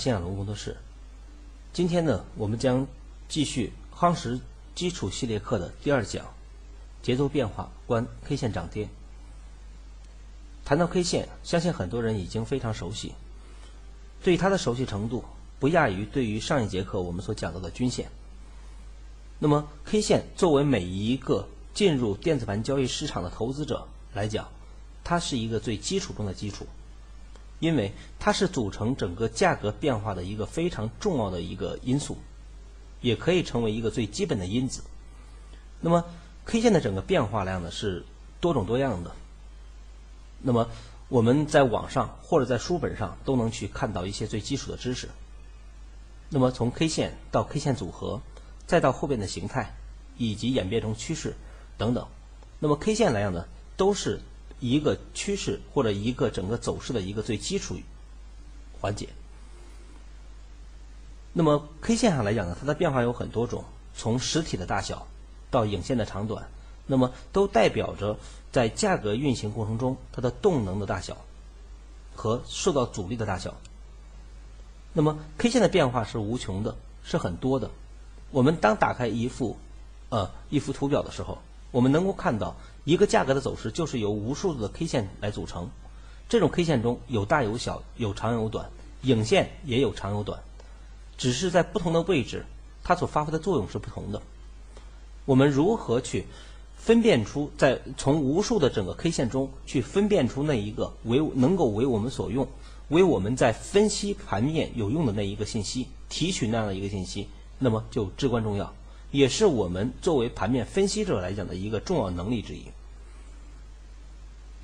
大家好，我是谢亚龙，工作室。今天呢，我们将继续夯实基础系列课的第二讲：节奏变化观 K 线涨跌。谈到 K 线，相信很多人已经非常熟悉，对它的熟悉程度不亚于对于上一节课我们所讲到的均线。那么，K 线作为每一个进入电子盘交易市场的投资者来讲，它是一个最基础中的基础。因为它是组成整个价格变化的一个非常重要的一个因素，也可以成为一个最基本的因子。那么 K 线的整个变化量呢是多种多样的。那么我们在网上或者在书本上都能去看到一些最基础的知识。那么从 K 线到 K 线组合，再到后边的形态，以及演变成趋势等等，那么 K 线来讲呢，都是。一个趋势或者一个整个走势的一个最基础环节。那么 K 线上来讲呢，它的变化有很多种，从实体的大小到影线的长短，那么都代表着在价格运行过程中它的动能的大小和受到阻力的大小。那么 K 线的变化是无穷的，是很多的。我们当打开一幅呃一幅图表的时候，我们能够看到。一个价格的走势就是由无数的 K 线来组成，这种 K 线中有大有小，有长有短，影线也有长有短，只是在不同的位置，它所发挥的作用是不同的。我们如何去分辨出在从无数的整个 K 线中去分辨出那一个为能够为我们所用，为我们在分析盘面有用的那一个信息，提取那样的一个信息，那么就至关重要。也是我们作为盘面分析者来讲的一个重要能力之一。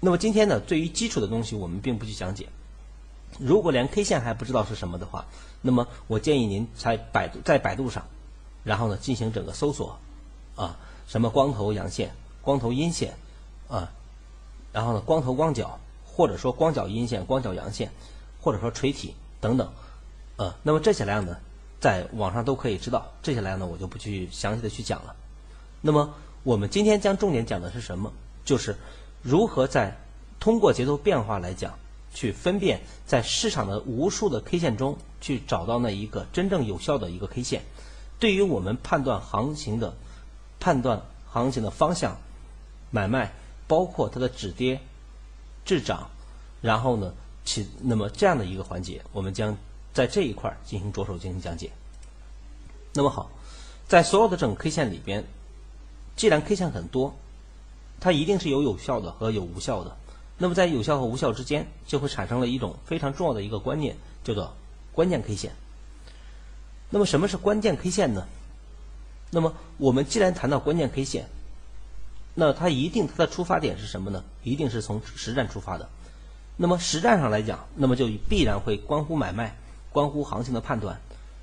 那么今天呢，对于基础的东西我们并不去讲解。如果连 K 线还不知道是什么的话，那么我建议您在百度在百度上，然后呢进行整个搜索，啊，什么光头阳线、光头阴线，啊，然后呢光头光脚，或者说光脚阴线、光脚阳线，或者说垂体等等，呃，那么这些量呢？在网上都可以知道，这些来呢我就不去详细的去讲了。那么我们今天将重点讲的是什么？就是如何在通过节奏变化来讲，去分辨在市场的无数的 K 线中去找到那一个真正有效的一个 K 线，对于我们判断行情的判断行情的方向、买卖，包括它的止跌、滞涨，然后呢起那么这样的一个环节，我们将。在这一块进行着手进行讲解。那么好，在所有的整个 K 线里边，既然 K 线很多，它一定是有有效的和有无效的。那么在有效和无效之间，就会产生了一种非常重要的一个观念，叫做关键 K 线。那么什么是关键 K 线呢？那么我们既然谈到关键 K 线，那它一定它的出发点是什么呢？一定是从实战出发的。那么实战上来讲，那么就必然会关乎买卖。关乎行情的判断，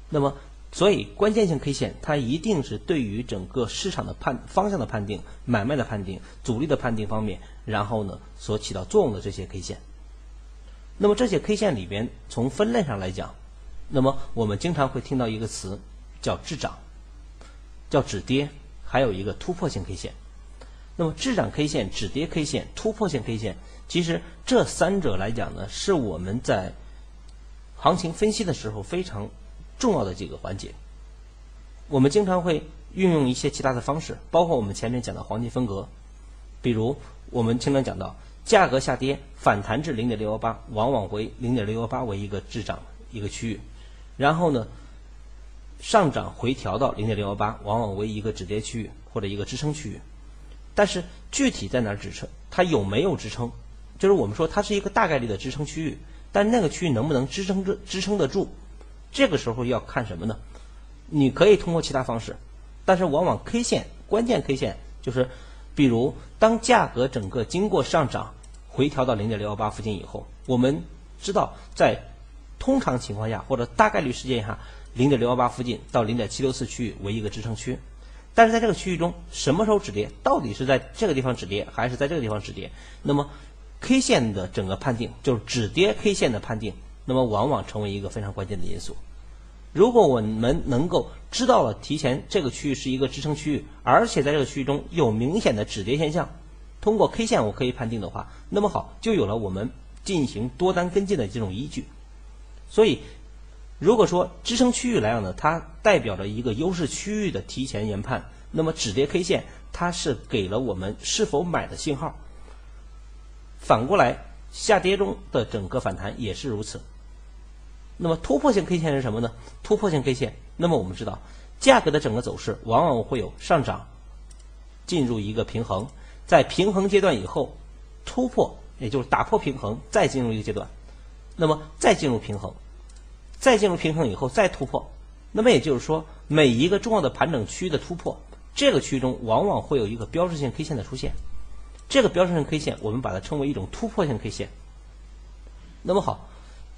那么所以关键性 K 线它一定是对于整个市场的判方向的判定、买卖的判定、阻力的判定方面，然后呢所起到作用的这些 K 线。那么这些 K 线里边，从分类上来讲，那么我们经常会听到一个词叫滞涨，叫止跌，还有一个突破性 K 线。那么滞涨 K 线、止跌 K 线、突破性 K 线，其实这三者来讲呢，是我们在行情分析的时候非常重要的几个环节，我们经常会运用一些其他的方式，包括我们前面讲的黄金分割，比如我们经常讲到价格下跌反弹至零点六幺八，往往为零点六幺八为一个滞涨一个区域，然后呢上涨回调到零点六幺八，往往为一个止跌区域或者一个支撑区域，但是具体在哪儿支撑，它有没有支撑，就是我们说它是一个大概率的支撑区域。但那个区域能不能支撑着支撑得住？这个时候要看什么呢？你可以通过其他方式，但是往往 K 线关键 K 线就是，比如当价格整个经过上涨回调到零点六幺八附近以后，我们知道在通常情况下或者大概率事件下，零点六幺八附近到零点七六四区域为一个支撑区。但是在这个区域中，什么时候止跌？到底是在这个地方止跌，还是在这个地方止跌？那么？K 线的整个判定就是止跌 K 线的判定，那么往往成为一个非常关键的因素。如果我们能够知道了提前这个区域是一个支撑区域，而且在这个区域中有明显的止跌现象，通过 K 线我可以判定的话，那么好就有了我们进行多单跟进的这种依据。所以，如果说支撑区域来讲呢，它代表着一个优势区域的提前研判，那么止跌 K 线它是给了我们是否买的信号。反过来，下跌中的整个反弹也是如此。那么突破性 K 线是什么呢？突破性 K 线，那么我们知道，价格的整个走势往往会有上涨，进入一个平衡，在平衡阶段以后突破，也就是打破平衡，再进入一个阶段，那么再进入平衡，再进入平衡以后再突破，那么也就是说，每一个重要的盘整区域的突破，这个区域中往往会有一个标志性 K 线的出现。这个标志性 K 线，我们把它称为一种突破性 K 线。那么好，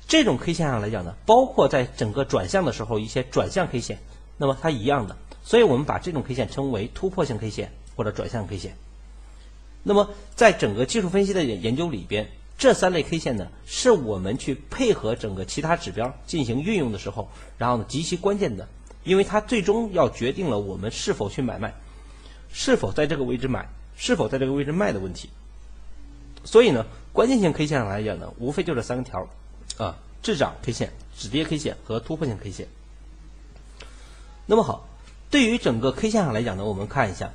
这种 K 线上来讲呢，包括在整个转向的时候一些转向 K 线，那么它一样的，所以我们把这种 K 线称为突破性 K 线或者转向 K 线。那么在整个技术分析的研究里边，这三类 K 线呢，是我们去配合整个其他指标进行运用的时候，然后呢极其关键的，因为它最终要决定了我们是否去买卖，是否在这个位置买。是否在这个位置卖的问题，所以呢，关键性 K 线上来讲呢，无非就这三个条，啊，滞涨 K 线、止跌 K 线和突破性 K 线。那么好，对于整个 K 线上来讲呢，我们看一下，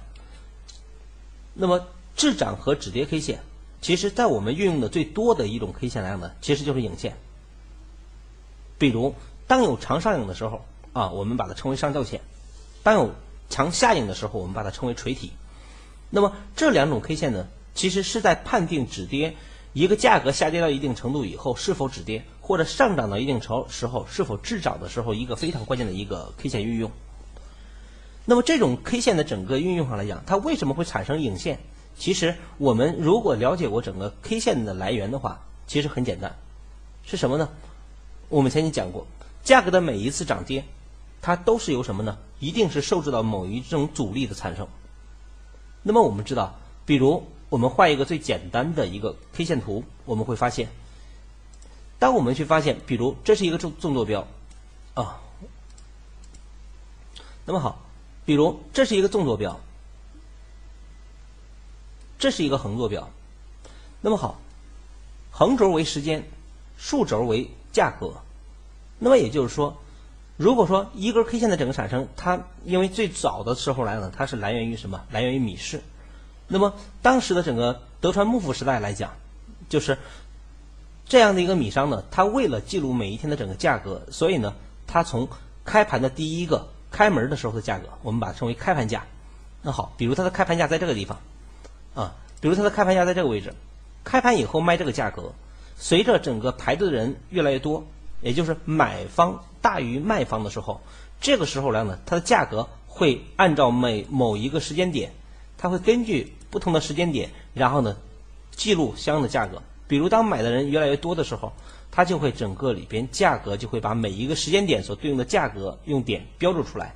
那么滞涨和止跌 K 线，其实在我们运用的最多的一种 K 线来讲呢，其实就是影线。比如，当有长上影的时候，啊，我们把它称为上吊线；当有强下影的时候，我们把它称为锤体。那么这两种 K 线呢，其实是在判定止跌一个价格下跌到一定程度以后是否止跌，或者上涨到一定程时候是否滞涨的时候一个非常关键的一个 K 线运用。那么这种 K 线的整个运用上来讲，它为什么会产生影线？其实我们如果了解过整个 K 线的来源的话，其实很简单，是什么呢？我们前面讲过，价格的每一次涨跌，它都是由什么呢？一定是受制到某一种阻力的产生。那么我们知道，比如我们画一个最简单的一个 K 线图，我们会发现，当我们去发现，比如这是一个纵纵坐标，啊，那么好，比如这是一个纵坐标，这是一个横坐标，那么好，横轴为时间，竖轴为价格，那么也就是说。如果说一根 K 线的整个产生，它因为最早的时候来呢，它是来源于什么？来源于米市。那么当时的整个德川幕府时代来讲，就是这样的一个米商呢，他为了记录每一天的整个价格，所以呢，他从开盘的第一个开门的时候的价格，我们把它称为开盘价。那好，比如它的开盘价在这个地方，啊，比如它的开盘价在这个位置，开盘以后卖这个价格，随着整个排队的人越来越多，也就是买方。大于卖方的时候，这个时候来呢，它的价格会按照每某一个时间点，它会根据不同的时间点，然后呢，记录相应的价格。比如当买的人越来越多的时候，它就会整个里边价格就会把每一个时间点所对应的价格用点标注出来，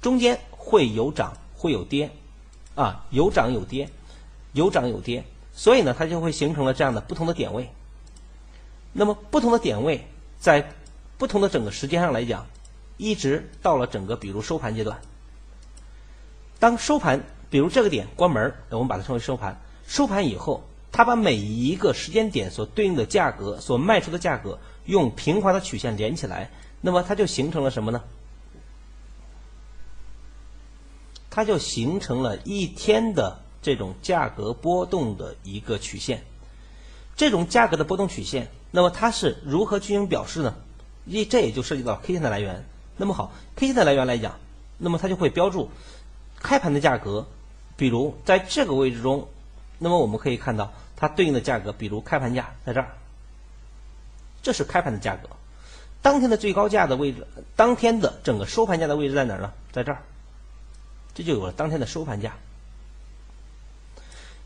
中间会有涨会有跌，啊，有涨有跌，有涨有跌，所以呢，它就会形成了这样的不同的点位。那么不同的点位在。不同的整个时间上来讲，一直到了整个比如收盘阶段。当收盘，比如这个点关门，我们把它称为收盘。收盘以后，它把每一个时间点所对应的价格、所卖出的价格，用平滑的曲线连起来，那么它就形成了什么呢？它就形成了一天的这种价格波动的一个曲线。这种价格的波动曲线，那么它是如何进行表示呢？一这也就涉及到 K 线的来源。那么好，K 线的来源来讲，那么它就会标注开盘的价格。比如在这个位置中，那么我们可以看到它对应的价格，比如开盘价在这儿，这是开盘的价格。当天的最高价的位置，当天的整个收盘价的位置在哪儿呢？在这儿，这就有了当天的收盘价。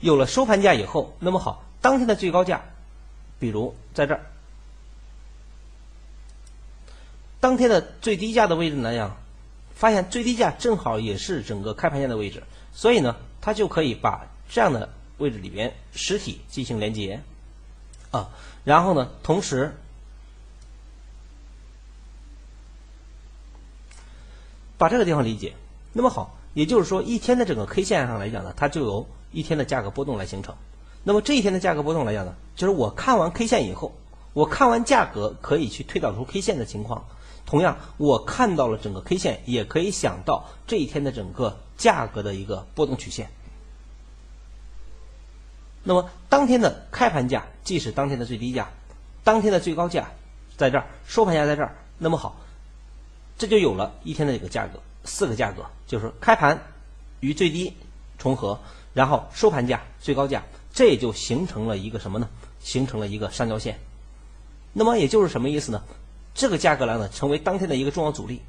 有了收盘价以后，那么好，当天的最高价，比如在这儿。当天的最低价的位置来讲，发现最低价正好也是整个开盘价的位置，所以呢，它就可以把这样的位置里边实体进行连接，啊，然后呢，同时把这个地方理解，那么好，也就是说，一天的整个 K 线上来讲呢，它就由一天的价格波动来形成。那么这一天的价格波动来讲呢，就是我看完 K 线以后，我看完价格可以去推导出 K 线的情况。同样，我看到了整个 K 线，也可以想到这一天的整个价格的一个波动曲线。那么当天的开盘价即是当天的最低价，当天的最高价在这儿，收盘价在这儿。那么好，这就有了一天的这个价格，四个价格就是开盘与最低重合，然后收盘价、最高价，这也就形成了一个什么呢？形成了一个上交线。那么也就是什么意思呢？这个价格来呢，成为当天的一个重要阻力。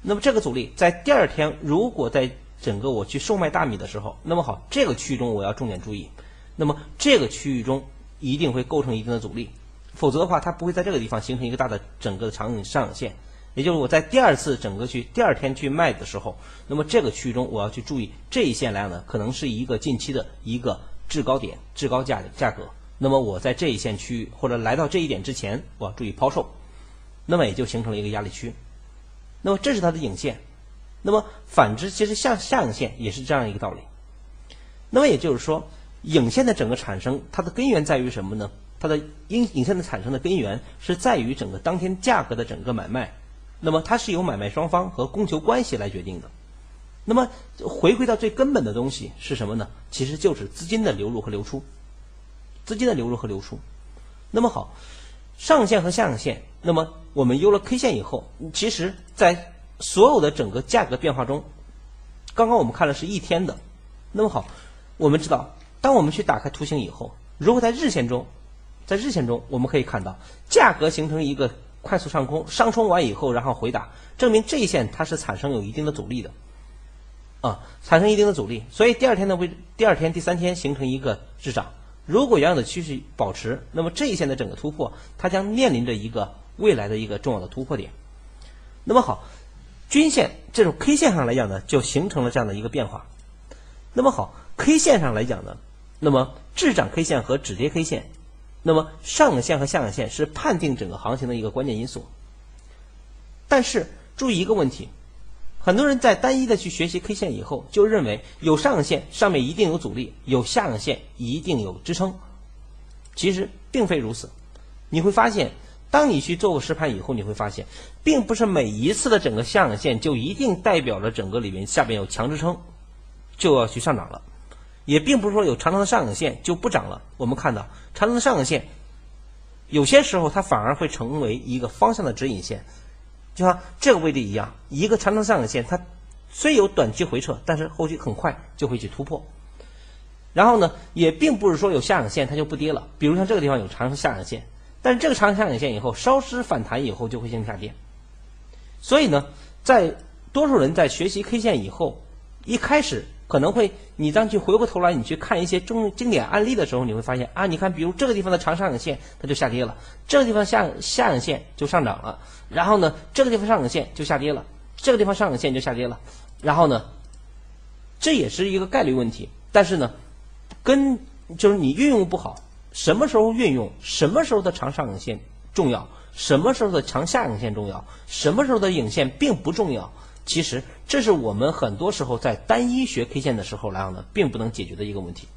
那么这个阻力在第二天，如果在整个我去售卖大米的时候，那么好，这个区域中我要重点注意。那么这个区域中一定会构成一定的阻力，否则的话，它不会在这个地方形成一个大的整个的长上影线。也就是我在第二次整个去第二天去卖的时候，那么这个区域中我要去注意这一线来讲呢，可能是一个近期的一个制高点、制高价的价格。那么我在这一线区域或者来到这一点之前，我要注意抛售，那么也就形成了一个压力区。那么这是它的影线。那么反之，其实下下影线也是这样一个道理。那么也就是说。影线的整个产生，它的根源在于什么呢？它的影影线的产生的根源是在于整个当天价格的整个买卖，那么它是由买卖双方和供求关系来决定的。那么回归到最根本的东西是什么呢？其实就是资金的流入和流出，资金的流入和流出。那么好，上影线和下影线，那么我们有了 K 线以后，其实在所有的整个价格变化中，刚刚我们看了是一天的，那么好，我们知道。当我们去打开图形以后，如果在日线中，在日线中，我们可以看到价格形成一个快速上空，上冲完以后，然后回打，证明这一线它是产生有一定的阻力的，啊，产生一定的阻力，所以第二天的位，第二天、第三天形成一个滞涨。如果原有的趋势保持，那么这一线的整个突破，它将面临着一个未来的一个重要的突破点。那么好，均线这种 K 线上来讲呢，就形成了这样的一个变化。那么好，K 线上来讲呢。那么滞涨 K 线和止跌 K 线，那么上影线和下影线是判定整个行情的一个关键因素。但是注意一个问题，很多人在单一的去学习 K 线以后，就认为有上影线上面一定有阻力，有下影线一定有支撑。其实并非如此。你会发现，当你去做过实盘以后，你会发现，并不是每一次的整个下影线就一定代表着整个里面下边有强支撑，就要去上涨了。也并不是说有长长的上影线就不涨了。我们看到长长的上影线，有些时候它反而会成为一个方向的指引线，就像这个位置一样，一个长长的上影线，它虽有短期回撤，但是后期很快就会去突破。然后呢，也并不是说有下影线它就不跌了。比如像这个地方有长长的下影线，但是这个长下影线以后稍失反弹以后就会形成下跌。所以呢，在多数人在学习 K 线以后，一开始。可能会，你当去回过头来，你去看一些中经典案例的时候，你会发现啊，你看，比如这个地方的长上影线，它就下跌了；这个地方下下影线就上涨了。然后呢，这个地方上影线就下跌了，这个地方上影线就下跌了。然后呢，这也是一个概率问题。但是呢，跟就是你运用不好，什么时候运用，什么时候的长上影线重要，什么时候的长下影线重要，什么时候的影线并不重要。其实，这是我们很多时候在单一学 K 线的时候来讲呢，并不能解决的一个问题。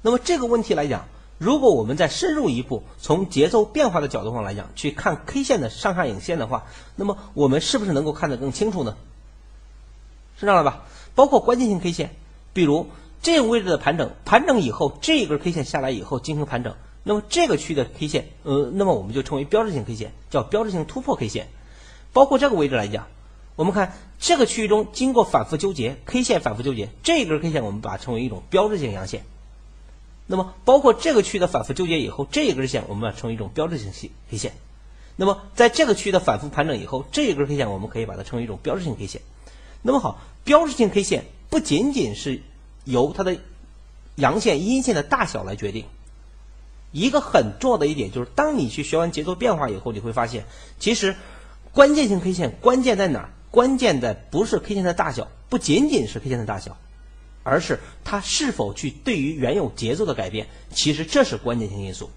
那么这个问题来讲，如果我们再深入一步，从节奏变化的角度上来讲，去看 K 线的上下影线的话，那么我们是不是能够看得更清楚呢？是这样的吧？包括关键性 K 线，比如这个位置的盘整，盘整以后这一根 K 线下来以后进行盘整，那么这个区的 K 线，呃，那么我们就称为标志性 K 线，叫标志性突破 K 线。包括这个位置来讲。我们看这个区域中经过反复纠结，K 线反复纠结，这一根 K 线我们把它称为一种标志性阳线。那么包括这个区域的反复纠结以后，这一根线我们把它称为一种标志性 K 线。那么在这个区域的反复盘整以后，这一根 K 线我们可以把它称为一种标志性 K 线。那么好，标志性 K 线不仅仅是由它的阳线、阴线的大小来决定，一个很重要的一点就是，当你去学完节奏变化以后，你会发现，其实关键性 K 线关键在哪儿？关键的不是 K 线的大小，不仅仅是 K 线的大小，而是它是否去对于原有节奏的改变，其实这是关键性因素，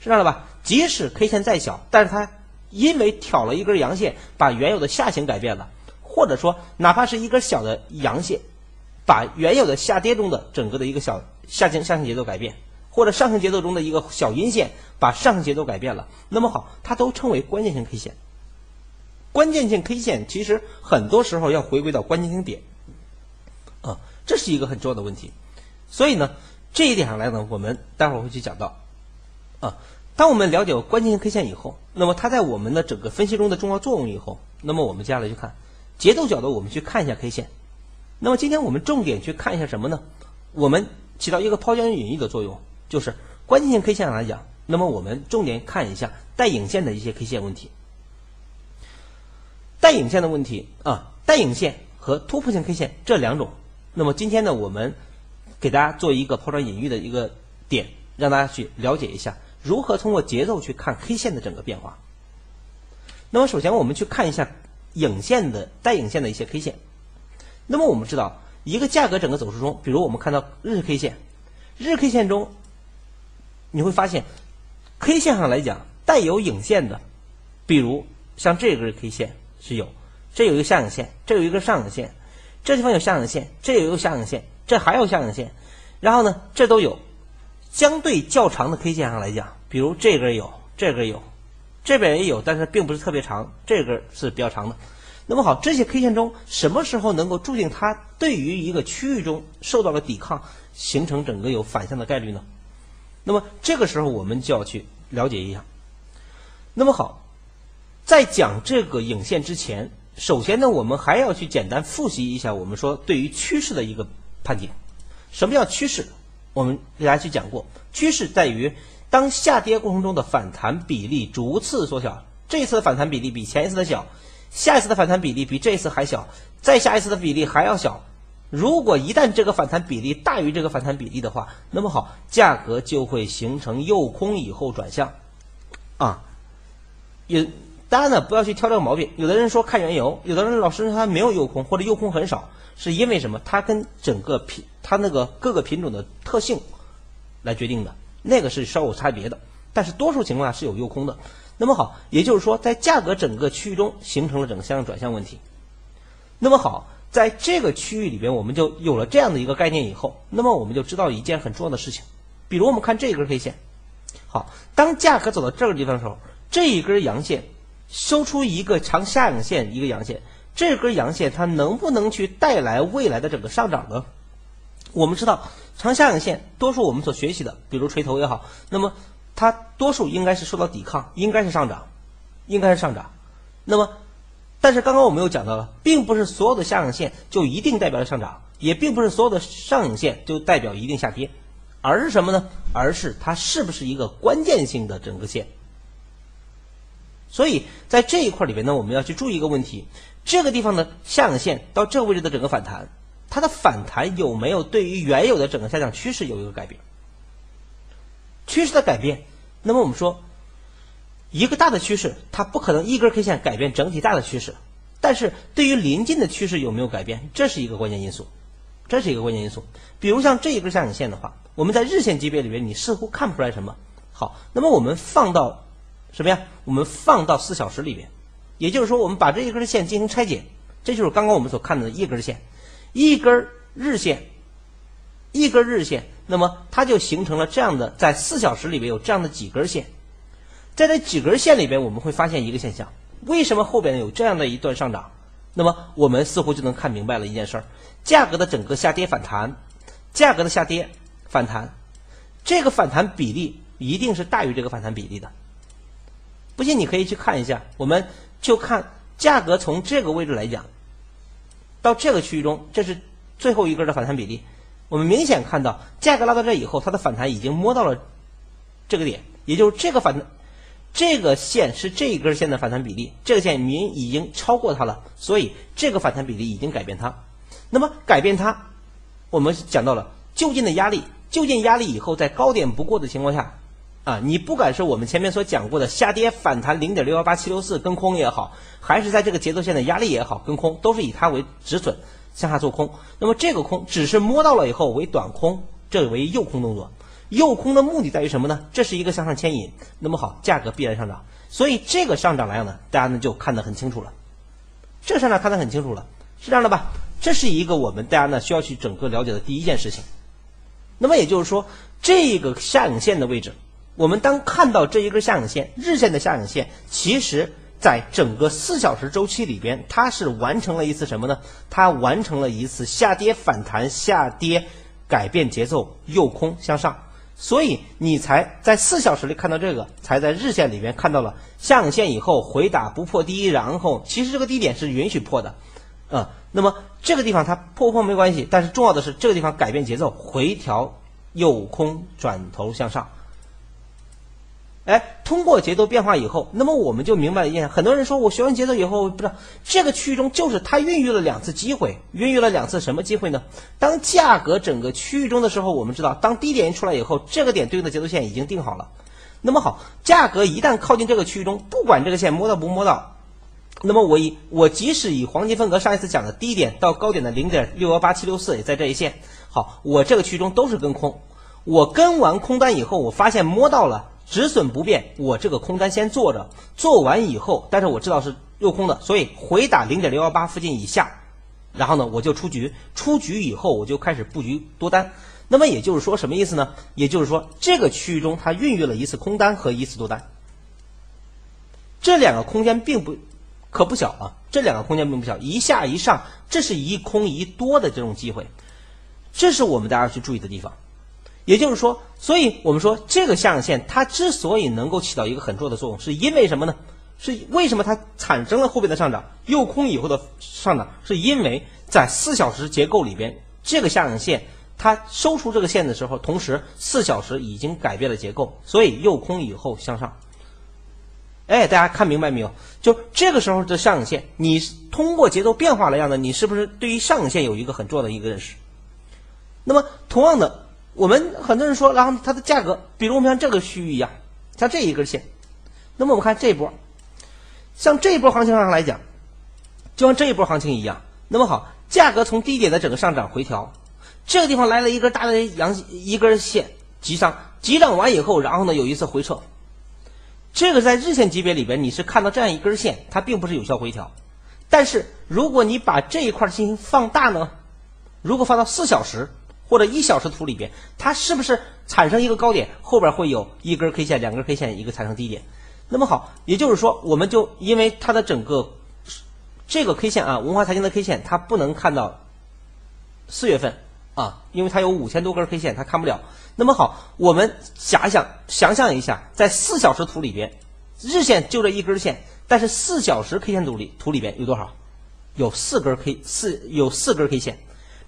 是这样的吧？即使 K 线再小，但是它因为挑了一根阳线，把原有的下行改变了，或者说哪怕是一根小的阳线，把原有的下跌中的整个的一个小下行下行节奏改变，或者上行节奏中的一个小阴线把上行节奏改变了，那么好，它都称为关键性 K 线。关键性 K 线其实很多时候要回归到关键性点，啊，这是一个很重要的问题。所以呢，这一点上来呢，我们待会儿会去讲到，啊，当我们了解关键性 K 线以后，那么它在我们的整个分析中的重要作用以后，那么我们接下来去看节奏角度，我们去看一下 K 线。那么今天我们重点去看一下什么呢？我们起到一个抛砖引玉的作用，就是关键性 K 线上来讲，那么我们重点看一下带影线的一些 K 线问题。带影线的问题啊，带影线和突破性 K 线这两种。那么今天呢，我们给大家做一个抛砖引玉的一个点，让大家去了解一下如何通过节奏去看 K 线的整个变化。那么首先我们去看一下影线的带影线的一些 K 线。那么我们知道，一个价格整个走势中，比如我们看到日 K 线，日 K 线中，你会发现，K 线上来讲带有影线的，比如像这根 K 线是有，这有一个下影线，这有一个上影线，这地方有下影线，这有一个下影线，这还有下影线，然后呢，这都有相对较长的 K 线上来讲，比如这根有，这根有，这边也有，但是并不是特别长，这根是比较长的。那么好，这些 K 线中什么时候能够注定它对于一个区域中受到了抵抗，形成整个有反向的概率呢？那么这个时候我们就要去了解一下。那么好，在讲这个影线之前，首先呢，我们还要去简单复习一下我们说对于趋势的一个判定。什么叫趋势？我们给大家去讲过，趋势在于当下跌过程中的反弹比例逐次缩小，这一次的反弹比例比前一次的小。下一次的反弹比例比这一次还小，再下一次的比例还要小。如果一旦这个反弹比例大于这个反弹比例的话，那么好，价格就会形成诱空以后转向。啊，也大家呢不要去挑这个毛病。有的人说看原油，有的人老师他没有诱空或者诱空很少，是因为什么？它跟整个品它那个各个品种的特性来决定的，那个是稍有差别的。但是多数情况下是有诱空的。那么好，也就是说，在价格整个区域中形成了整个向上转向问题。那么好，在这个区域里边，我们就有了这样的一个概念以后，那么我们就知道一件很重要的事情。比如我们看这一根 K 线，好，当价格走到这个地方的时候，这一根阳线收出一个长下影线，一个阳线，这根阳线它能不能去带来未来的整个上涨呢？我们知道，长下影线多数我们所学习的，比如锤头也好，那么。它多数应该是受到抵抗，应该是上涨，应该是上涨。那么，但是刚刚我们又讲到了，并不是所有的下影线就一定代表着上涨，也并不是所有的上影线就代表一定下跌，而是什么呢？而是它是不是一个关键性的整个线。所以在这一块里边呢，我们要去注意一个问题：这个地方的下影线到这个位置的整个反弹，它的反弹有没有对于原有的整个下降趋势有一个改变？趋势的改变，那么我们说，一个大的趋势，它不可能一根 K 线改变整体大的趋势，但是对于临近的趋势有没有改变，这是一个关键因素，这是一个关键因素。比如像这一根下影线的话，我们在日线级别里面，你似乎看不出来什么。好，那么我们放到什么呀？我们放到四小时里边，也就是说，我们把这一根线进行拆解，这就是刚刚我们所看到的一根线，一根日线，一根日线。那么它就形成了这样的，在四小时里边有这样的几根线，在这几根线里边，我们会发现一个现象：为什么后边有这样的一段上涨？那么我们似乎就能看明白了一件事儿：价格的整个下跌反弹，价格的下跌反弹，这个反弹比例一定是大于这个反弹比例的。不信你可以去看一下，我们就看价格从这个位置来讲，到这个区域中，这是最后一根的反弹比例。我们明显看到，价格拉到这以后，它的反弹已经摸到了这个点，也就是这个反弹，这个线是这一根线的反弹比例，这个线明已经超过它了，所以这个反弹比例已经改变它。那么改变它，我们讲到了就近的压力，就近压力以后，在高点不过的情况下，啊，你不管是我们前面所讲过的下跌反弹零点六幺八七六四跟空也好，还是在这个节奏线的压力也好跟空，都是以它为止损。向下做空，那么这个空只是摸到了以后为短空，这为诱空动作。诱空的目的在于什么呢？这是一个向上牵引，那么好，价格必然上涨。所以这个上涨来讲呢，大家呢就看得很清楚了。这上涨看得很清楚了，是这样的吧？这是一个我们大家呢需要去整个了解的第一件事情。那么也就是说，这个下影线的位置，我们当看到这一根下影线，日线的下影线，其实在整个四小时周期里边，它是完成了一次什么呢？它完成了一次下跌反弹、下跌改变节奏、右空向上。所以你才在四小时里看到这个，才在日线里边看到了下影线以后回打不破低，然后其实这个低点是允许破的，啊，那么这个地方它破不破没关系，但是重要的是这个地方改变节奏，回调右空转头向上。哎，通过节奏变化以后，那么我们就明白了一件很多人说我学完节奏以后，不知道这个区域中就是它孕育了两次机会，孕育了两次什么机会呢？当价格整个区域中的时候，我们知道，当低点一出来以后，这个点对应的节奏线已经定好了。那么好，价格一旦靠近这个区域中，不管这个线摸到不摸到，那么我以我即使以黄金分割上一次讲的低点到高点的零点六幺八七六四也在这一线，好，我这个区域中都是跟空，我跟完空单以后，我发现摸到了。止损不变，我这个空单先做着，做完以后，但是我知道是诱空的，所以回打零点六幺八附近以下，然后呢我就出局，出局以后我就开始布局多单。那么也就是说什么意思呢？也就是说这个区域中它孕育了一次空单和一次多单，这两个空间并不可不小啊，这两个空间并不小，一下一上，这是一空一多的这种机会，这是我们大家去注意的地方。也就是说，所以我们说这个下影线它之所以能够起到一个很重要的作用，是因为什么呢？是为什么它产生了后边的上涨，诱空以后的上涨，是因为在四小时结构里边，这个下影线它收出这个线的时候，同时四小时已经改变了结构，所以诱空以后向上。哎，大家看明白没有？就这个时候的上影线，你通过节奏变化来样的，你是不是对于上影线有一个很重要的一个认识？那么同样的。我们很多人说，然后它的价格，比如我们像这个区域一样，像这一根线，那么我们看这一波，像这一波行情上来讲，就像这一波行情一样，那么好，价格从低点的整个上涨回调，这个地方来了一根大的阳一根线急上，急涨完以后，然后呢有一次回撤，这个在日线级别里边你是看到这样一根线，它并不是有效回调，但是如果你把这一块进行放大呢，如果放到四小时。或者一小时图里边，它是不是产生一个高点，后边会有一根 K 线、两根 K 线，一个产生低点？那么好，也就是说，我们就因为它的整个这个 K 线啊，文化财经的 K 线，它不能看到四月份啊，因为它有五千多根 K 线，它看不了。那么好，我们想想，想象一下，在四小时图里边，日线就这一根线，但是四小时 K 线图里图里边有多少？有四根 K 四有四根 K 线。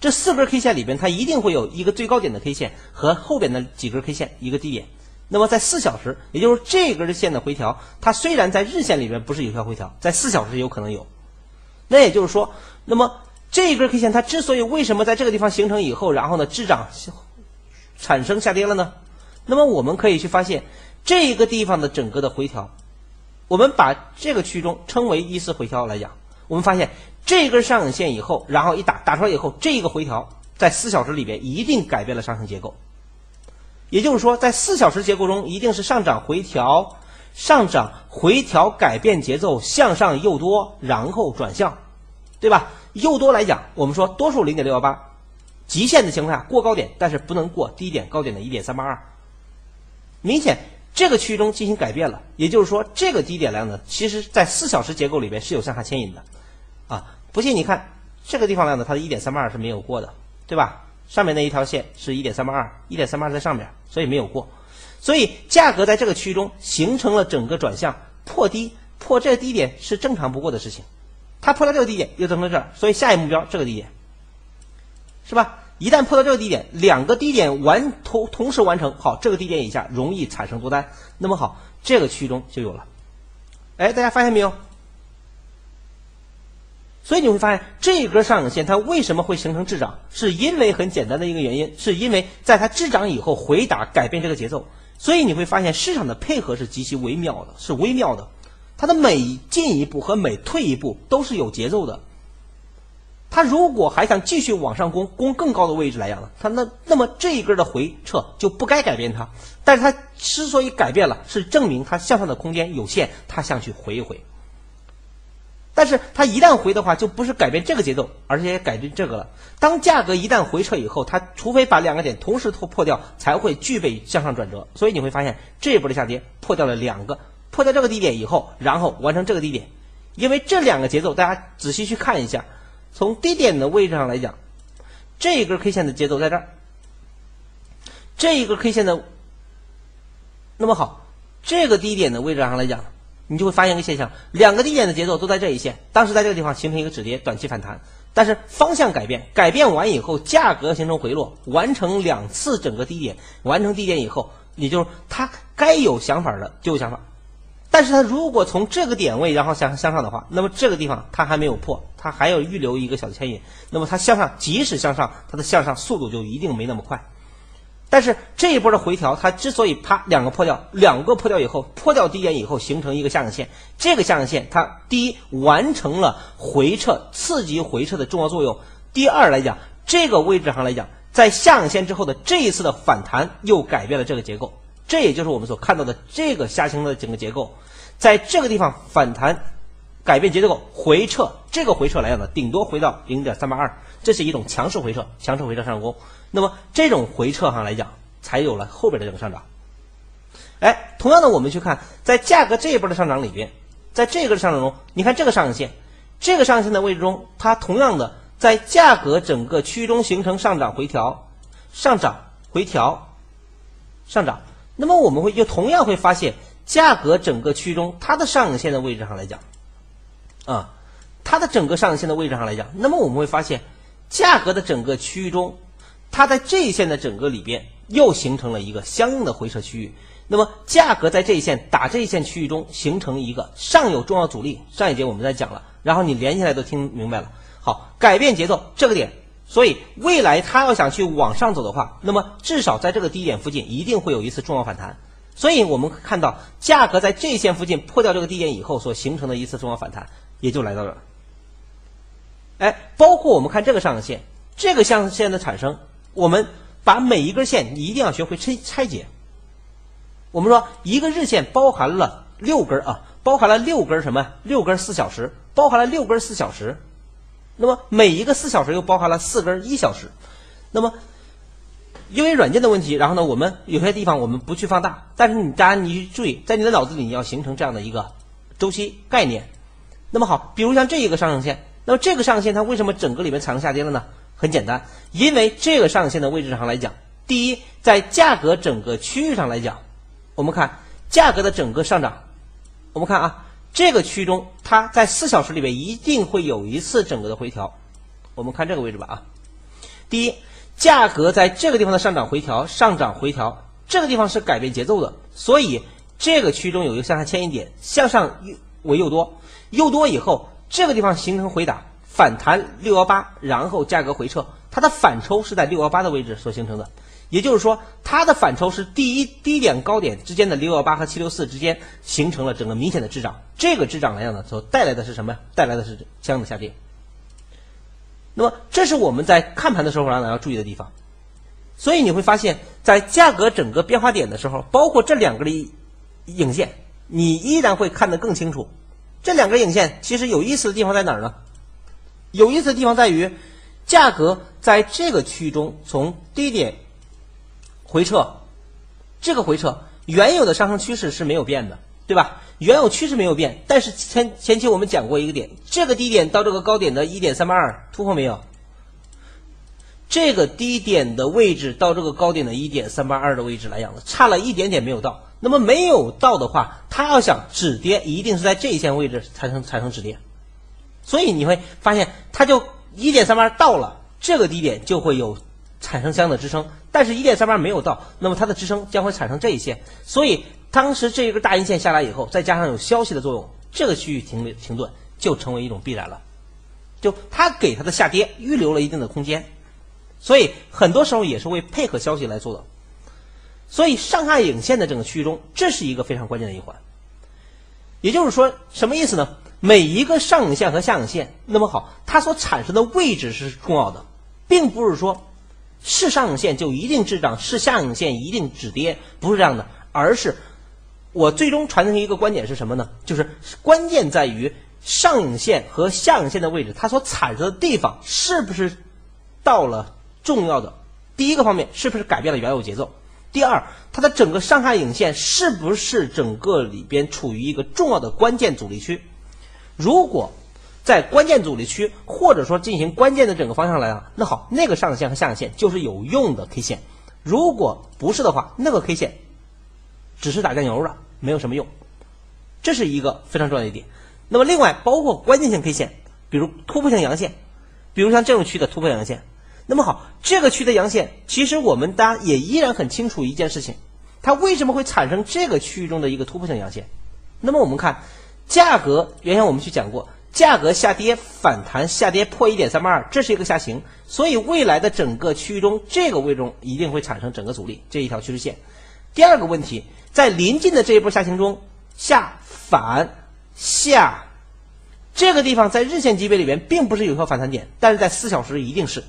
这四根 K 线里边，它一定会有一个最高点的 K 线和后边的几根 K 线一个低点。那么在四小时，也就是这根线的回调，它虽然在日线里边不是有效回调，在四小时有可能有。那也就是说，那么这根 K 线它之所以为什么在这个地方形成以后，然后呢滞涨产生下跌了呢？那么我们可以去发现这个地方的整个的回调，我们把这个区中称为一次回调来讲，我们发现。这根上影线以后，然后一打打出来以后，这一个回调在四小时里边一定改变了上升结构，也就是说，在四小时结构中一定是上涨回调，上涨回调改变节奏向上诱多，然后转向，对吧？诱多来讲，我们说多数零点六幺八，极限的情况下过高点，但是不能过低点高点的一点三八二，明显这个区域中进行改变了，也就是说这个低点量呢，其实在四小时结构里边是有向下牵引的。啊，不信你看这个地方量呢，它的一点三八二是没有过的，对吧？上面那一条线是一点三八二，一点三八二在上面，所以没有过。所以价格在这个区域中形成了整个转向破低，破这个低点是正常不过的事情。它破到这个低点又等到这儿，所以下一目标这个低点，是吧？一旦破到这个低点，两个低点完同同时完成，好，这个低点以下容易产生多单，那么好，这个区域中就有了。哎，大家发现没有？所以你会发现，这一根上影线它为什么会形成滞涨？是因为很简单的一个原因，是因为在它滞涨以后回打改变这个节奏。所以你会发现市场的配合是极其微妙的，是微妙的。它的每进一步和每退一步都是有节奏的。它如果还想继续往上攻，攻更高的位置来讲呢，它那那么这一根的回撤就不该改变它。但是它之所以改变了，是证明它向上的空间有限，它想去回一回。但是它一旦回的话，就不是改变这个节奏，而且改变这个了。当价格一旦回撤以后，它除非把两个点同时突破掉，才会具备向上转折。所以你会发现这一波的下跌破掉了两个，破掉这个低点以后，然后完成这个低点。因为这两个节奏，大家仔细去看一下，从低点的位置上来讲，这一根 K 线的节奏在这儿，这一根 K 线的，那么好，这个低点的位置上来讲。你就会发现一个现象，两个低点的节奏都在这一线，当时在这个地方形成一个止跌，短期反弹，但是方向改变，改变完以后，价格形成回落，完成两次整个低点，完成低点以后，也就是它该有想法的就有想法，但是它如果从这个点位然后向向上的话，那么这个地方它还没有破，它还要预留一个小牵引，那么它向上，即使向上，它的向上速度就一定没那么快。但是这一波的回调，它之所以啪两个破掉，两个破掉以后破掉低点以后形成一个下影线，这个下影线它第一完成了回撤刺激回撤的重要作用，第二来讲这个位置上来讲，在下影线之后的这一次的反弹又改变了这个结构，这也就是我们所看到的这个下行的整个结构，在这个地方反弹改变结构回撤，这个回撤来讲呢，顶多回到零点三八二，这是一种强势回撤，强势回撤上攻。那么这种回撤上来讲，才有了后边的这个上涨。哎，同样的，我们去看在价格这一波的上涨里边，在这个上涨中，你看这个上影线，这个上影线的位置中，它同样的在价格整个区域中形成上涨回调，上涨回调，上涨。那么我们会就同样会发现，价格整个区域中它的上影线的位置上来讲，啊，它的整个上影线的位置上来讲，那么我们会发现，价格的整个区域中。它在这一线的整个里边又形成了一个相应的回撤区域，那么价格在这一线打这一线区域中形成一个上有重要阻力，上一节我们在讲了，然后你连起来都听明白了。好，改变节奏这个点，所以未来它要想去往上走的话，那么至少在这个低点附近一定会有一次重要反弹，所以我们看到价格在这一线附近破掉这个低点以后所形成的一次重要反弹，也就来到这儿。哎，包括我们看这个上影线，这个上影线的产生。我们把每一根线，你一定要学会拆拆解。我们说一个日线包含了六根啊，包含了六根什么？六根四小时，包含了六根四小时。那么每一个四小时又包含了四根一小时。那么因为软件的问题，然后呢，我们有些地方我们不去放大，但是你大家你注意，在你的脑子里你要形成这样的一个周期概念。那么好，比如像这一个上影线，那么这个上影线它为什么整个里面产生下跌了呢？很简单，因为这个上限的位置上来讲，第一，在价格整个区域上来讲，我们看价格的整个上涨，我们看啊，这个区中它在四小时里面一定会有一次整个的回调，我们看这个位置吧啊，第一，价格在这个地方的上涨回调，上涨回调，这个地方是改变节奏的，所以这个区中有一个向下牵引点，向上为又多，又多以后，这个地方形成回档。反弹六幺八，然后价格回撤，它的反抽是在六幺八的位置所形成的，也就是说，它的反抽是第一低点高点之间的六幺八和七六四之间形成了整个明显的滞涨，这个滞涨来讲呢，所带来的是什么？带来的是相应的下跌。那么，这是我们在看盘的时候呢要注意的地方。所以你会发现在价格整个变化点的时候，包括这两个的影线，你依然会看得更清楚。这两根影线其实有意思的地方在哪儿呢？有意思的地方在于，价格在这个区域中从低点回撤，这个回撤原有的上升趋势是没有变的，对吧？原有趋势没有变，但是前前期我们讲过一个点，这个低点到这个高点的一点三八二突破没有？这个低点的位置到这个高点的一点三八二的位置来讲呢，差了一点点没有到。那么没有到的话，它要想止跌，一定是在这一线位置产生产生止跌。所以你会发现，它就一点三八到了这个低点，就会有产生相应的支撑；但是，一点三八没有到，那么它的支撑将会产生这一线。所以，当时这一根大阴线下来以后，再加上有消息的作用，这个区域停停顿就成为一种必然了。就它给它的下跌预留了一定的空间，所以很多时候也是为配合消息来做的。所以，上下影线的整个区域中，这是一个非常关键的一环。也就是说，什么意思呢？每一个上影线和下影线，那么好，它所产生的位置是重要的，并不是说是上影线就一定滞涨，是下影线一定止跌，不是这样的，而是我最终传承一个观点是什么呢？就是关键在于上影线和下影线的位置，它所产生的地方是不是到了重要的第一个方面，是不是改变了原有节奏？第二，它的整个上下影线是不是整个里边处于一个重要的关键阻力区？如果在关键阻力区，或者说进行关键的整个方向来了，那好，那个上影线和下影线就是有用的 K 线。如果不是的话，那个 K 线只是打酱油的，没有什么用。这是一个非常重要的一点。那么另外，包括关键性 K 线，比如突破性阳线，比如像这种区的突破阳线。那么好，这个区的阳线，其实我们大家也依然很清楚一件事情，它为什么会产生这个区域中的一个突破性阳线？那么我们看价格，原先我们去讲过，价格下跌反弹下跌破一点三八二，这是一个下行，所以未来的整个区域中，这个位中一定会产生整个阻力这一条趋势线。第二个问题，在临近的这一波下行中，下反下这个地方在日线级别里边并不是有效反弹点，但是在四小时一定是。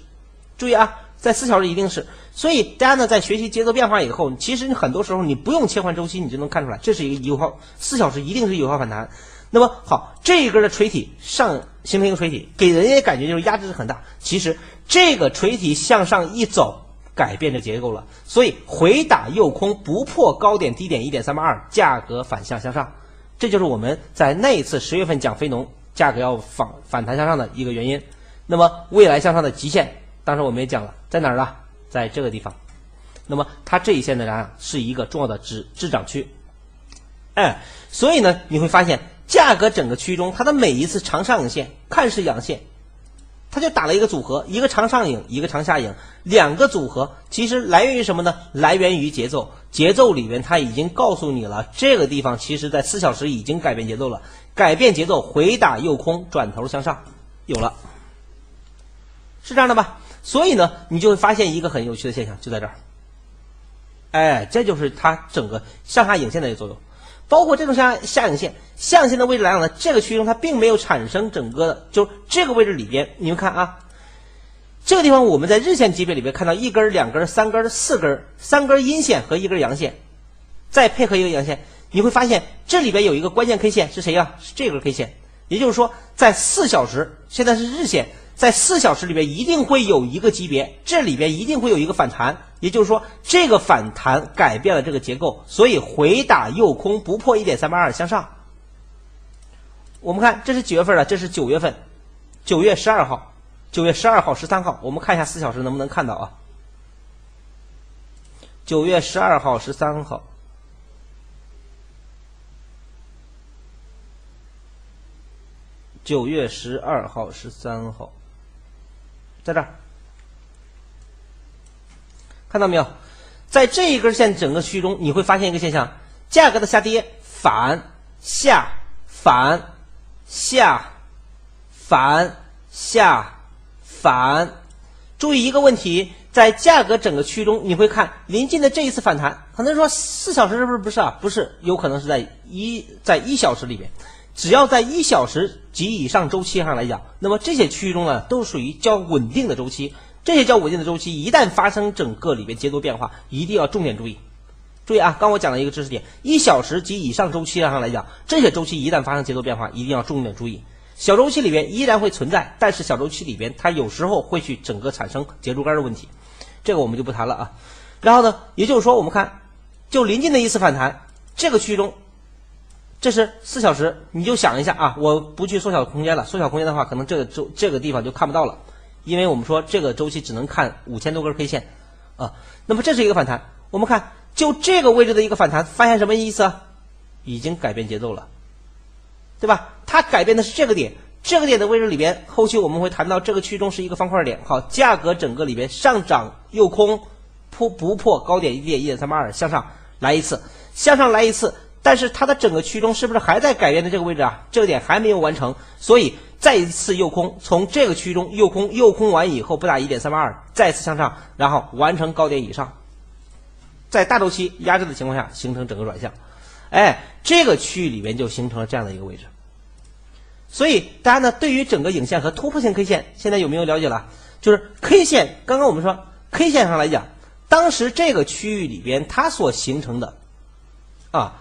注意啊，在四小时一定是，所以大家呢在学习节奏变化以后，其实你很多时候你不用切换周期，你就能看出来，这是一个有效四小时一定是有效反弹。那么好，这一根的垂体上形成一个垂体，给人家感觉就是压制是很大。其实这个垂体向上一走，改变这结构了，所以回打右空不破高点低点一点三八二，价格反向向上，这就是我们在那一次十月份讲非农价格要反反弹向上的一个原因。那么未来向上的极限。当时我们也讲了，在哪儿呢？在这个地方。那么它这一线呢，啊，是一个重要的滞滞涨区。哎，所以呢，你会发现价格整个区中，它的每一次长上影线看似阳线，它就打了一个组合，一个长上影，一个长下影，两个组合，其实来源于什么呢？来源于节奏。节奏里面它已经告诉你了，这个地方其实在四小时已经改变节奏了，改变节奏，回打右空，转头向上，有了，是这样的吧？所以呢，你就会发现一个很有趣的现象，就在这儿。哎，这就是它整个上下影线的一个作用，包括这种向下影线、向线的位置来讲呢，这个区域中它并没有产生整个的，就这个位置里边，你们看啊，这个地方我们在日线级别里边看到一根、两根、三根、四根，三根阴线和一根阳线，再配合一个阳线，你会发现这里边有一个关键 K 线是谁呀？是这根 K 线，也就是说在四小时，现在是日线。在四小时里边一定会有一个级别，这里边一定会有一个反弹，也就是说这个反弹改变了这个结构，所以回打右空不破一点三八二向上。我们看这是几月份的？这是九月份，九月十二号，九月十二号、十三号，我们看一下四小时能不能看到啊？九月十二号、十三号。九月十二号、十三号。在这儿看到没有？在这一根线整个区域中，你会发现一个现象：价格的下跌反下反下反下反。注意一个问题，在价格整个区域中，你会看临近的这一次反弹，可能说四小时是不是不是啊？不是，有可能是在一在一小时里边。只要在一小时及以上周期上来讲，那么这些区域中呢，都属于较稳定的周期。这些较稳定的周期，一旦发生整个里边节奏变化，一定要重点注意。注意啊，刚我讲了一个知识点，一小时及以上周期上来讲，这些周期一旦发生节奏变化，一定要重点注意。小周期里边依然会存在，但是小周期里边它有时候会去整个产生节柱杆的问题，这个我们就不谈了啊。然后呢，也就是说我们看，就临近的一次反弹，这个区域中。这是四小时，你就想一下啊，我不去缩小空间了。缩小空间的话，可能这个周这个地方就看不到了，因为我们说这个周期只能看五千多根 K 线啊。那么这是一个反弹，我们看就这个位置的一个反弹，发现什么意思啊？已经改变节奏了，对吧？它改变的是这个点，这个点的位置里边，后期我们会谈到这个区中是一个方块点。好，价格整个里边上涨又空破不破高点一点一点三八二，向上来一次，向上来一次。但是它的整个区中是不是还在改变的这个位置啊？这个点还没有完成，所以再一次右空，从这个区中右空，右空完以后不打一点三八二，再次向上，然后完成高点以上，在大周期压制的情况下形成整个转向，哎，这个区域里面就形成了这样的一个位置。所以大家呢对于整个影线和突破性 K 线现在有没有了解了？就是 K 线，刚刚我们说 K 线上来讲，当时这个区域里边它所形成的啊。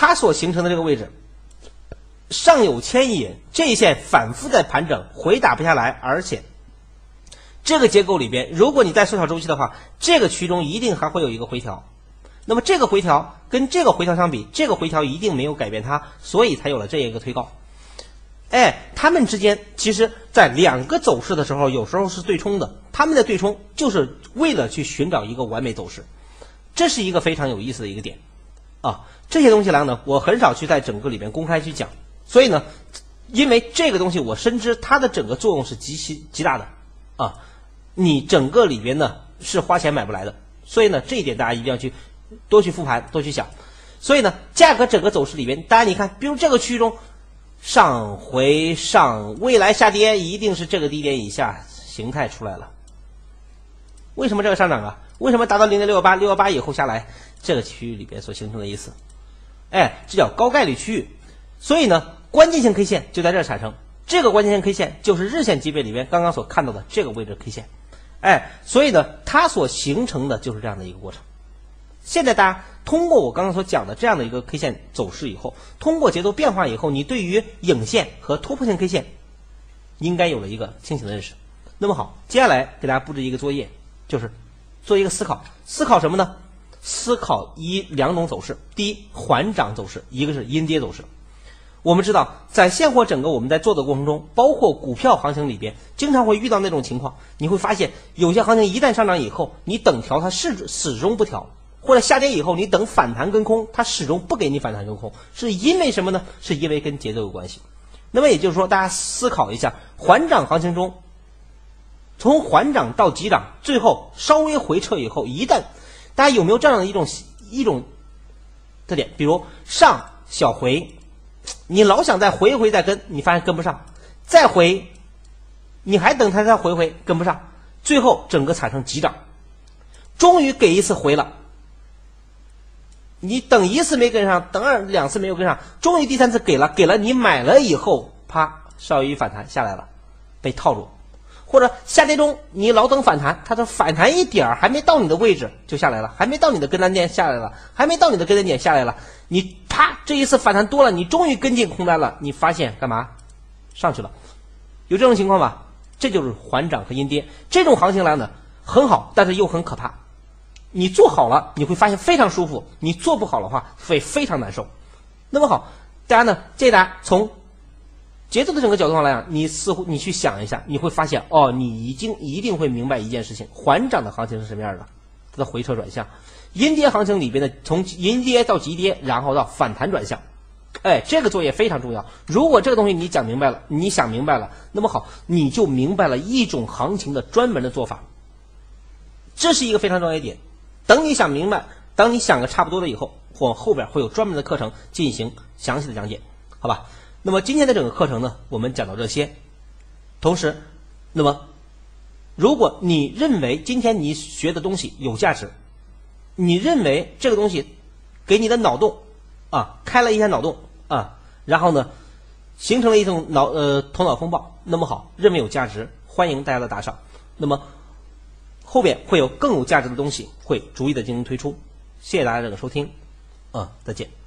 它所形成的这个位置，上有牵引，这一线反复在盘整，回打不下来，而且这个结构里边，如果你再缩小周期的话，这个区中一定还会有一个回调。那么这个回调跟这个回调相比，这个回调一定没有改变它，所以才有了这一个推高。哎，它们之间其实，在两个走势的时候，有时候是对冲的。他们的对冲就是为了去寻找一个完美走势，这是一个非常有意思的一个点啊。这些东西来呢，我很少去在整个里边公开去讲，所以呢，因为这个东西我深知它的整个作用是极其极大的啊。你整个里边呢是花钱买不来的，所以呢，这一点大家一定要去多去复盘，多去想。所以呢，价格整个走势里边，大家你看，比如这个区域中。上回上，未来下跌一定是这个低点以下形态出来了。为什么这个上涨啊？为什么达到零点六幺八六幺八以后下来？这个区域里边所形成的意思，哎，这叫高概率区域。所以呢，关键性 K 线就在这儿产生。这个关键性 K 线就是日线级别里边刚刚所看到的这个位置 K 线，哎，所以呢，它所形成的就是这样的一个过程。现在大家通过我刚刚所讲的这样的一个 K 线走势以后，通过节奏变化以后，你对于影线和突破性 K 线应该有了一个清醒的认识。那么好，接下来给大家布置一个作业，就是做一个思考，思考什么呢？思考一两种走势，第一缓涨走势，一个是阴跌走势。我们知道，在现货整个我们在做的过程中，包括股票行情里边，经常会遇到那种情况，你会发现有些行情一旦上涨以后，你等调它始始终不调。或者下跌以后，你等反弹跟空，它始终不给你反弹跟空，是因为什么呢？是因为跟节奏有关系。那么也就是说，大家思考一下，缓涨行情中，从缓涨到急涨，最后稍微回撤以后，一旦大家有没有这样的一种一种特点？比如上小回，你老想再回一回再跟，你发现跟不上，再回，你还等它再回回跟不上，最后整个产生急涨，终于给一次回了。你等一次没跟上，等二两次没有跟上，终于第三次给了，给了你买了以后，啪，稍微一反弹下来了，被套住，或者下跌中你老等反弹，它的反弹一点儿还没到你的位置就下来了，还没到你的跟单点下来了，还没到你的跟单点下来了，你啪这一次反弹多了，你终于跟进空单了，你发现干嘛？上去了，有这种情况吧？这就是缓涨和阴跌，这种行情来呢很好，但是又很可怕。你做好了，你会发现非常舒服；你做不好的话，会非常难受。那么好，大家呢，建议大家从节奏的整个角度上来讲，你似乎你去想一下，你会发现哦，你已经一定会明白一件事情：缓涨的行情是什么样的？它的回撤转向，阴跌行情里边的从阴跌到急跌，然后到反弹转向。哎，这个作业非常重要。如果这个东西你讲明白了，你想明白了，那么好，你就明白了一种行情的专门的做法。这是一个非常重要一点。等你想明白，当你想个差不多了以后，我后边会有专门的课程进行详细的讲解，好吧？那么今天的整个课程呢，我们讲到这些。同时，那么如果你认为今天你学的东西有价值，你认为这个东西给你的脑洞啊开了一下脑洞啊，然后呢形成了一种脑呃头脑风暴，那么好，认为有价值，欢迎大家的打赏。那么。后边会有更有价值的东西会逐一的进行推出，谢谢大家这个收听，啊，再见。